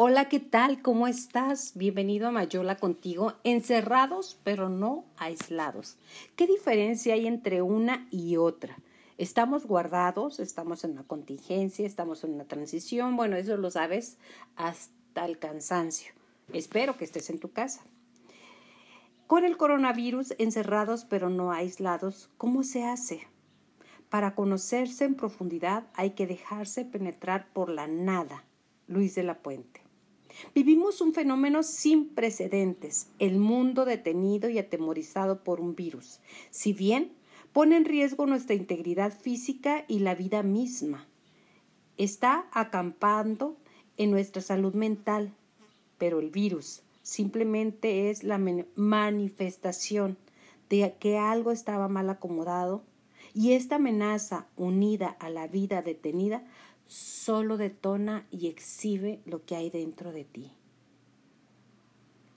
Hola, ¿qué tal? ¿Cómo estás? Bienvenido a Mayola contigo, encerrados pero no aislados. ¿Qué diferencia hay entre una y otra? Estamos guardados, estamos en una contingencia, estamos en una transición, bueno, eso lo sabes hasta el cansancio. Espero que estés en tu casa. Con el coronavirus, encerrados pero no aislados, ¿cómo se hace? Para conocerse en profundidad hay que dejarse penetrar por la nada. Luis de la Puente. Vivimos un fenómeno sin precedentes, el mundo detenido y atemorizado por un virus, si bien pone en riesgo nuestra integridad física y la vida misma. Está acampando en nuestra salud mental, pero el virus simplemente es la manifestación de que algo estaba mal acomodado y esta amenaza unida a la vida detenida solo detona y exhibe lo que hay dentro de ti.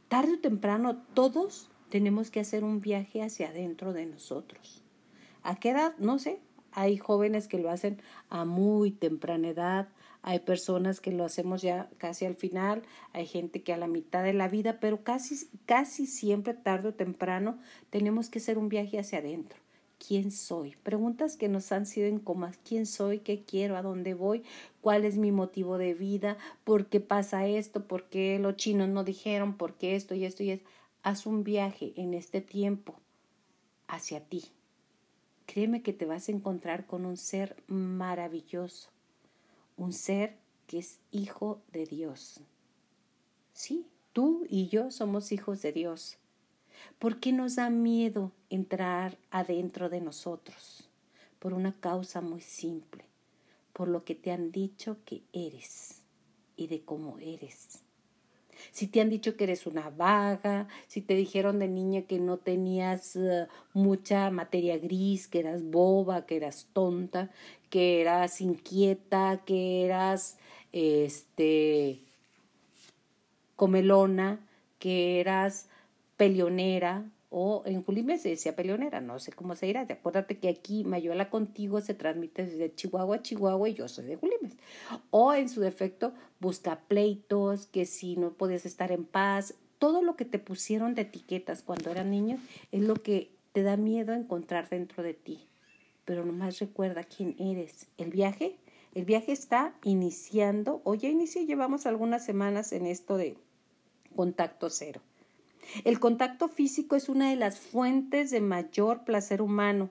Tarde o temprano todos tenemos que hacer un viaje hacia adentro de nosotros. ¿A qué edad? No sé. Hay jóvenes que lo hacen a muy temprana edad, hay personas que lo hacemos ya casi al final, hay gente que a la mitad de la vida, pero casi, casi siempre, tarde o temprano, tenemos que hacer un viaje hacia adentro. ¿Quién soy? Preguntas que nos han sido en comas. ¿Quién soy? ¿Qué quiero? ¿A dónde voy? ¿Cuál es mi motivo de vida? ¿Por qué pasa esto? ¿Por qué los chinos no dijeron? ¿Por qué esto y esto y esto? Haz un viaje en este tiempo hacia ti. Créeme que te vas a encontrar con un ser maravilloso, un ser que es hijo de Dios. Sí, tú y yo somos hijos de Dios. ¿Por qué nos da miedo entrar adentro de nosotros? Por una causa muy simple, por lo que te han dicho que eres y de cómo eres. Si te han dicho que eres una vaga, si te dijeron de niña que no tenías eh, mucha materia gris, que eras boba, que eras tonta, que eras inquieta, que eras este comelona, que eras peleonera, o en Julimé se decía peleonera, no sé cómo se dirá. Acuérdate que aquí Mayuela contigo se transmite desde Chihuahua a Chihuahua y yo soy de Julimes. O en su defecto, busca pleitos, que si no podías estar en paz, todo lo que te pusieron de etiquetas cuando eran niños es lo que te da miedo encontrar dentro de ti. Pero nomás recuerda quién eres. El viaje, el viaje está iniciando, o ya inició, llevamos algunas semanas en esto de contacto cero. El contacto físico es una de las fuentes de mayor placer humano.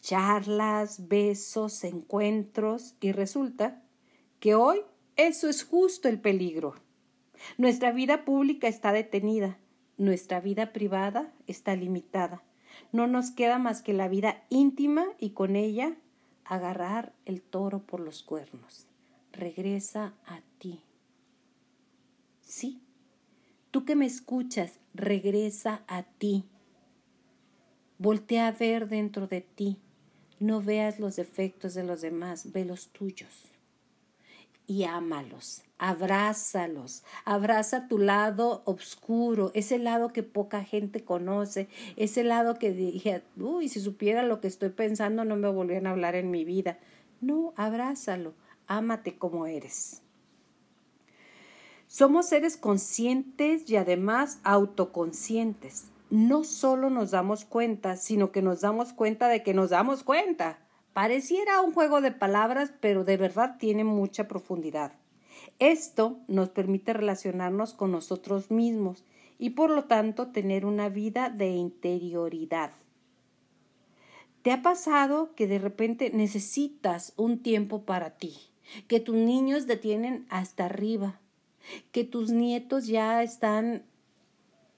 Charlas, besos, encuentros y resulta que hoy eso es justo el peligro. Nuestra vida pública está detenida, nuestra vida privada está limitada. No nos queda más que la vida íntima y con ella agarrar el toro por los cuernos. Regresa a ti. Sí, Tú que me escuchas, regresa a ti. Voltea a ver dentro de ti. No veas los defectos de los demás, ve los tuyos. Y ámalos, abrázalos, abraza tu lado oscuro, ese lado que poca gente conoce, ese lado que dije, uy, si supiera lo que estoy pensando no me volvían a hablar en mi vida. No, abrázalo, ámate como eres. Somos seres conscientes y además autoconscientes. No solo nos damos cuenta, sino que nos damos cuenta de que nos damos cuenta. Pareciera un juego de palabras, pero de verdad tiene mucha profundidad. Esto nos permite relacionarnos con nosotros mismos y por lo tanto tener una vida de interioridad. ¿Te ha pasado que de repente necesitas un tiempo para ti? Que tus niños detienen hasta arriba, que tus nietos ya están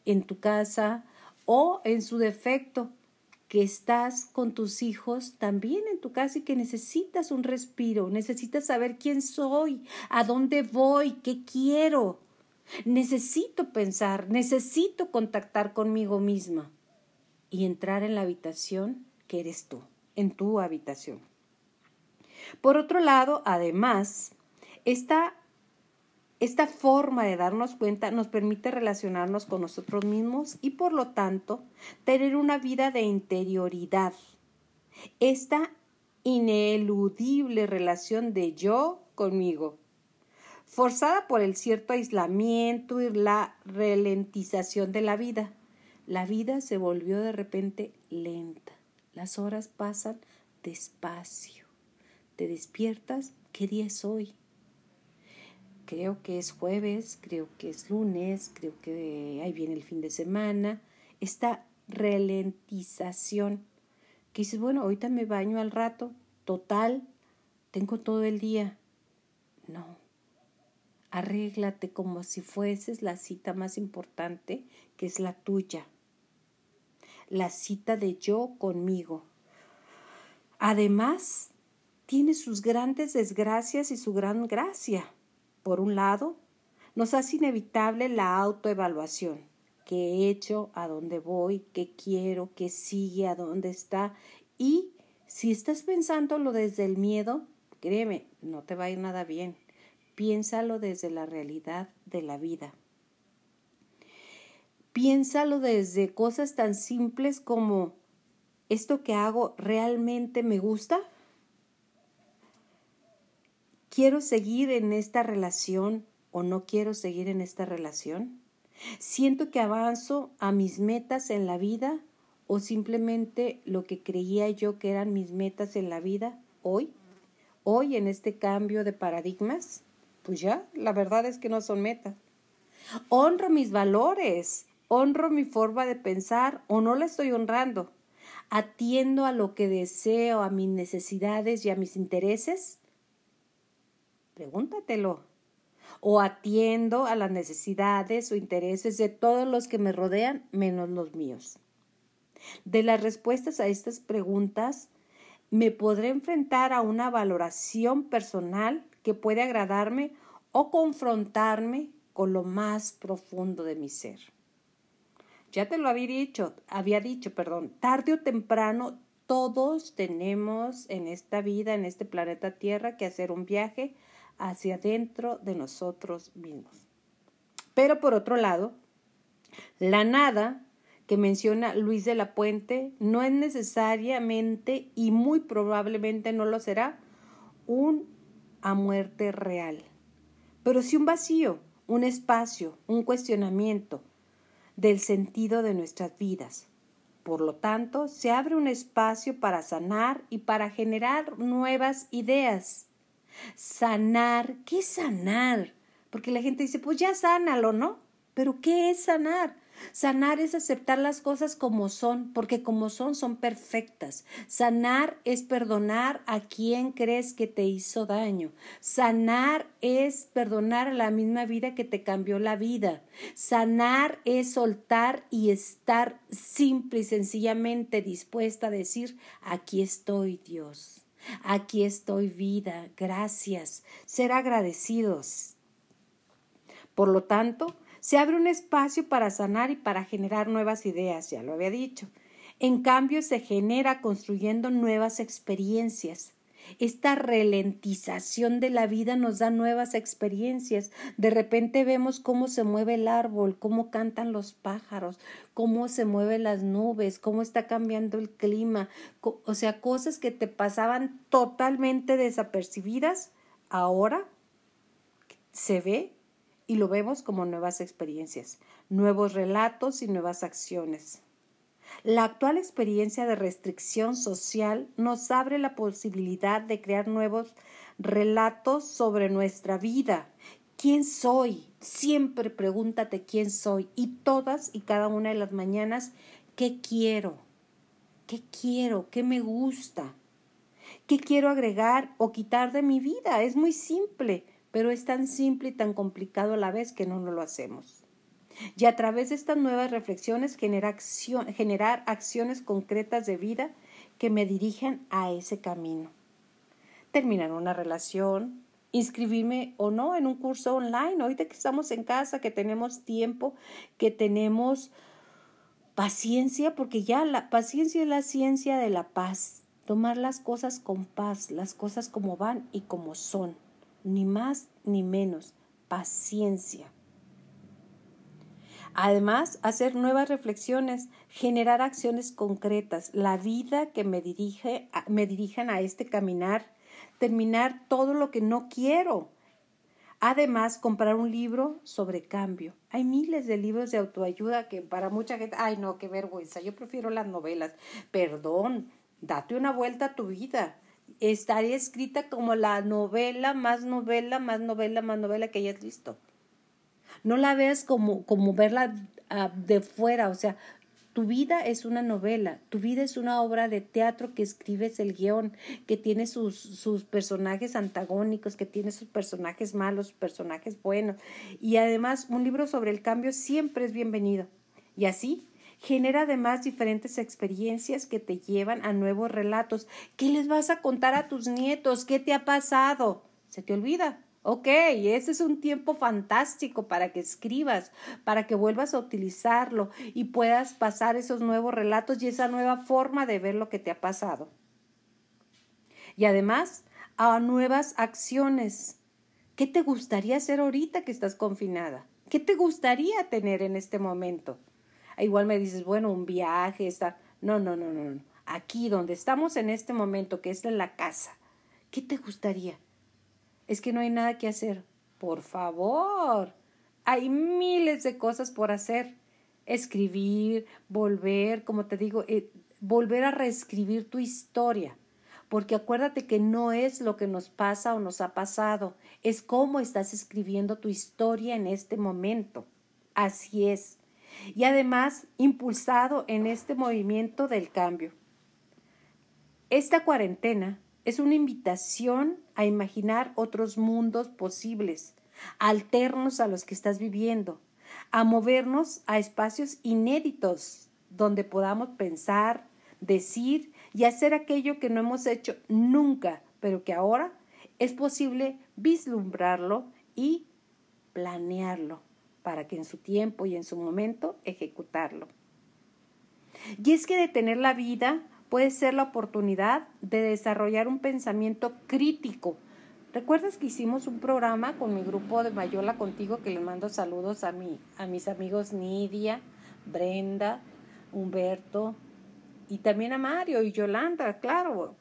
en tu casa o en su defecto, que estás con tus hijos también en tu casa y que necesitas un respiro, necesitas saber quién soy, a dónde voy, qué quiero. Necesito pensar, necesito contactar conmigo misma y entrar en la habitación que eres tú, en tu habitación. Por otro lado, además, está esta forma de darnos cuenta nos permite relacionarnos con nosotros mismos y por lo tanto tener una vida de interioridad. Esta ineludible relación de yo conmigo. forzada por el cierto aislamiento y la ralentización de la vida. La vida se volvió de repente lenta. Las horas pasan despacio. Te despiertas, ¿qué día es hoy? Creo que es jueves, creo que es lunes, creo que ahí viene el fin de semana. Esta ralentización que dices, bueno, ahorita me baño al rato, total, tengo todo el día. No, arréglate como si fueses la cita más importante, que es la tuya, la cita de yo conmigo. Además, tiene sus grandes desgracias y su gran gracia. Por un lado, nos hace inevitable la autoevaluación. ¿Qué he hecho? ¿A dónde voy? ¿Qué quiero? ¿Qué sigue? ¿A dónde está? Y si estás pensándolo desde el miedo, créeme, no te va a ir nada bien. Piénsalo desde la realidad de la vida. Piénsalo desde cosas tan simples como ¿esto que hago realmente me gusta? ¿Quiero seguir en esta relación o no quiero seguir en esta relación? ¿Siento que avanzo a mis metas en la vida o simplemente lo que creía yo que eran mis metas en la vida hoy? Hoy en este cambio de paradigmas? Pues ya, la verdad es que no son metas. Honro mis valores, honro mi forma de pensar o no la estoy honrando. Atiendo a lo que deseo, a mis necesidades y a mis intereses. Pregúntatelo. O atiendo a las necesidades o intereses de todos los que me rodean menos los míos. De las respuestas a estas preguntas, me podré enfrentar a una valoración personal que puede agradarme o confrontarme con lo más profundo de mi ser. Ya te lo había dicho, había dicho, perdón, tarde o temprano todos tenemos en esta vida, en este planeta Tierra, que hacer un viaje hacia adentro de nosotros mismos. Pero por otro lado, la nada que menciona Luis de la Puente no es necesariamente y muy probablemente no lo será un a muerte real, pero sí un vacío, un espacio, un cuestionamiento del sentido de nuestras vidas. Por lo tanto, se abre un espacio para sanar y para generar nuevas ideas. Sanar, ¿qué es sanar? Porque la gente dice, pues ya sánalo, ¿no? Pero ¿qué es sanar? Sanar es aceptar las cosas como son, porque como son son perfectas. Sanar es perdonar a quien crees que te hizo daño. Sanar es perdonar a la misma vida que te cambió la vida. Sanar es soltar y estar simple y sencillamente dispuesta a decir, aquí estoy Dios. Aquí estoy vida, gracias, ser agradecidos. Por lo tanto, se abre un espacio para sanar y para generar nuevas ideas, ya lo había dicho. En cambio, se genera construyendo nuevas experiencias. Esta ralentización de la vida nos da nuevas experiencias. De repente vemos cómo se mueve el árbol, cómo cantan los pájaros, cómo se mueven las nubes, cómo está cambiando el clima. O sea, cosas que te pasaban totalmente desapercibidas, ahora se ve y lo vemos como nuevas experiencias, nuevos relatos y nuevas acciones. La actual experiencia de restricción social nos abre la posibilidad de crear nuevos relatos sobre nuestra vida. ¿Quién soy? Siempre pregúntate quién soy y todas y cada una de las mañanas, ¿qué quiero? ¿Qué quiero? ¿Qué me gusta? ¿Qué quiero agregar o quitar de mi vida? Es muy simple pero es tan simple y tan complicado a la vez que no lo hacemos. Y a través de estas nuevas reflexiones generar acciones concretas de vida que me dirijan a ese camino. Terminar una relación, inscribirme o no en un curso online, ahorita que estamos en casa, que tenemos tiempo, que tenemos paciencia, porque ya la paciencia es la ciencia de la paz, tomar las cosas con paz, las cosas como van y como son ni más ni menos, paciencia. Además, hacer nuevas reflexiones, generar acciones concretas, la vida que me, dirige, me dirijan a este caminar, terminar todo lo que no quiero, Además, comprar un libro sobre cambio. Hay miles de libros de autoayuda que para mucha gente, ay no, qué vergüenza, yo prefiero las novelas. Perdón, date una vuelta a tu vida. Estaría escrita como la novela, más novela, más novela, más novela que hayas visto. No la veas como, como verla ah, de fuera, o sea, tu vida es una novela, tu vida es una obra de teatro que escribes el guion, que tiene sus, sus personajes antagónicos, que tiene sus personajes malos, sus personajes buenos. Y además un libro sobre el cambio siempre es bienvenido. Y así genera además diferentes experiencias que te llevan a nuevos relatos. ¿Qué les vas a contar a tus nietos? ¿Qué te ha pasado? Se te olvida. Ok, ese es un tiempo fantástico para que escribas, para que vuelvas a utilizarlo y puedas pasar esos nuevos relatos y esa nueva forma de ver lo que te ha pasado. Y además, a nuevas acciones. ¿Qué te gustaría hacer ahorita que estás confinada? ¿Qué te gustaría tener en este momento? Ah, igual me dices, bueno, un viaje, está. No, no, no, no, no. Aquí donde estamos en este momento, que es en la casa, ¿qué te gustaría? Es que no hay nada que hacer. Por favor, hay miles de cosas por hacer. Escribir, volver, como te digo, eh, volver a reescribir tu historia. Porque acuérdate que no es lo que nos pasa o nos ha pasado, es cómo estás escribiendo tu historia en este momento. Así es. Y además, impulsado en este movimiento del cambio. Esta cuarentena es una invitación a imaginar otros mundos posibles, alternos a los que estás viviendo, a movernos a espacios inéditos donde podamos pensar, decir y hacer aquello que no hemos hecho nunca, pero que ahora es posible vislumbrarlo y planearlo para que en su tiempo y en su momento ejecutarlo. Y es que detener la vida puede ser la oportunidad de desarrollar un pensamiento crítico. ¿Recuerdas que hicimos un programa con mi grupo de Mayola contigo que les mando saludos a, mi, a mis amigos Nidia, Brenda, Humberto y también a Mario y Yolanda, claro,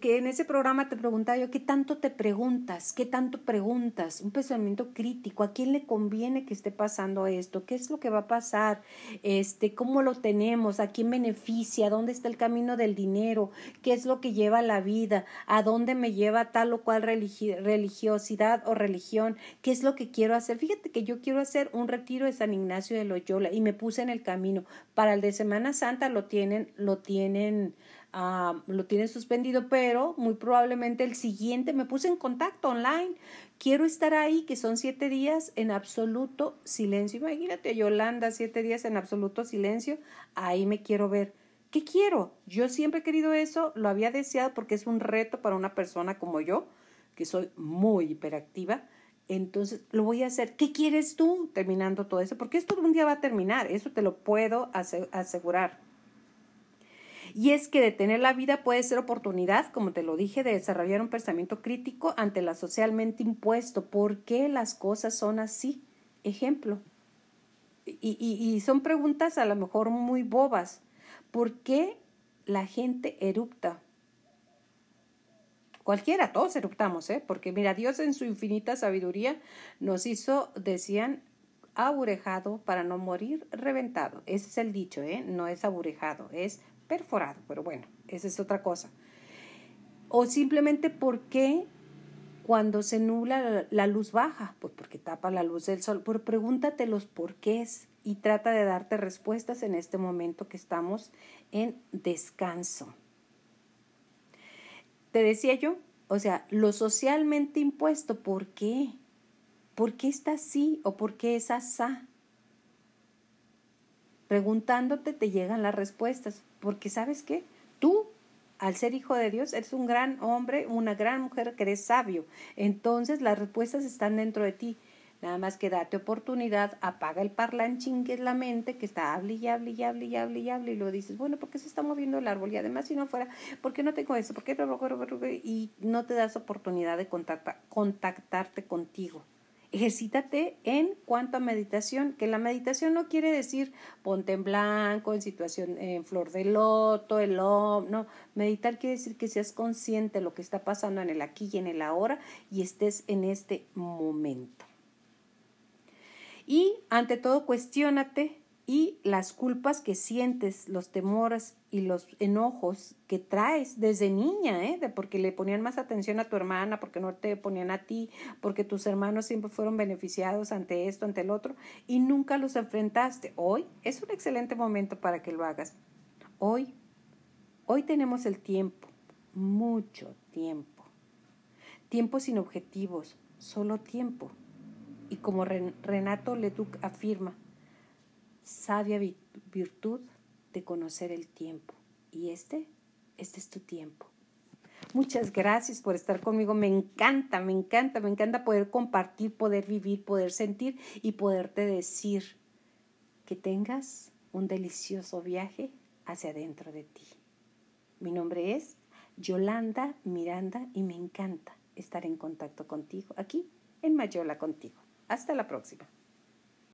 que en ese programa te preguntaba yo, ¿qué tanto te preguntas? ¿Qué tanto preguntas? Un pensamiento crítico, ¿a quién le conviene que esté pasando esto? ¿Qué es lo que va a pasar? Este, ¿Cómo lo tenemos? ¿A quién beneficia? ¿Dónde está el camino del dinero? ¿Qué es lo que lleva la vida? ¿A dónde me lleva tal o cual religiosidad o religión? ¿Qué es lo que quiero hacer? Fíjate que yo quiero hacer un retiro de San Ignacio de Loyola y me puse en el camino. Para el de Semana Santa lo tienen, lo tienen lo tiene suspendido, pero muy probablemente el siguiente me puse en contacto online. Quiero estar ahí, que son siete días en absoluto silencio. Imagínate, Yolanda, siete días en absoluto silencio. Ahí me quiero ver. ¿Qué quiero? Yo siempre he querido eso, lo había deseado porque es un reto para una persona como yo, que soy muy hiperactiva. Entonces, lo voy a hacer. ¿Qué quieres tú terminando todo eso? Porque esto un día va a terminar, eso te lo puedo asegurar. Y es que detener la vida puede ser oportunidad, como te lo dije, de desarrollar un pensamiento crítico ante la socialmente impuesto. ¿Por qué las cosas son así? Ejemplo. Y, y, son preguntas a lo mejor muy bobas. ¿Por qué la gente erupta? Cualquiera, todos eruptamos, ¿eh? Porque mira, Dios en su infinita sabiduría nos hizo, decían, aburejado para no morir reventado. Ese es el dicho, ¿eh? No es aburejado, es perforado, pero bueno, esa es otra cosa. O simplemente porque cuando se nubla la luz baja, pues porque tapa la luz del sol, pero pregúntate los porqués y trata de darte respuestas en este momento que estamos en descanso. Te decía yo, o sea, lo socialmente impuesto, ¿por qué? ¿Por qué está así o por qué es asá? Preguntándote te llegan las respuestas, porque sabes qué, tú al ser hijo de Dios, eres un gran hombre, una gran mujer que eres sabio. Entonces las respuestas están dentro de ti. Nada más que date oportunidad, apaga el parlanchín que es la mente, que está hable y hable y hable y hable y hable, y lo dices, bueno, ¿por qué se está moviendo el árbol? Y además, si no fuera, ¿por qué no tengo eso? ¿Por qué? Y no te das oportunidad de contactarte contigo. Ejercítate en cuanto a meditación, que la meditación no quiere decir ponte en blanco, en situación, en flor de loto, el om, no, meditar quiere decir que seas consciente de lo que está pasando en el aquí y en el ahora y estés en este momento. Y ante todo, cuestiónate y las culpas que sientes, los temores y los enojos que traes desde niña, ¿eh? de porque le ponían más atención a tu hermana, porque no te ponían a ti, porque tus hermanos siempre fueron beneficiados ante esto, ante el otro, y nunca los enfrentaste. Hoy es un excelente momento para que lo hagas. Hoy, hoy tenemos el tiempo, mucho tiempo. Tiempo sin objetivos, solo tiempo. Y como Renato Leduc afirma, sabia virtud de conocer el tiempo. Y este, este es tu tiempo. Muchas gracias por estar conmigo. Me encanta, me encanta, me encanta poder compartir, poder vivir, poder sentir y poderte decir que tengas un delicioso viaje hacia adentro de ti. Mi nombre es Yolanda Miranda y me encanta estar en contacto contigo aquí en Mayola contigo. Hasta la próxima.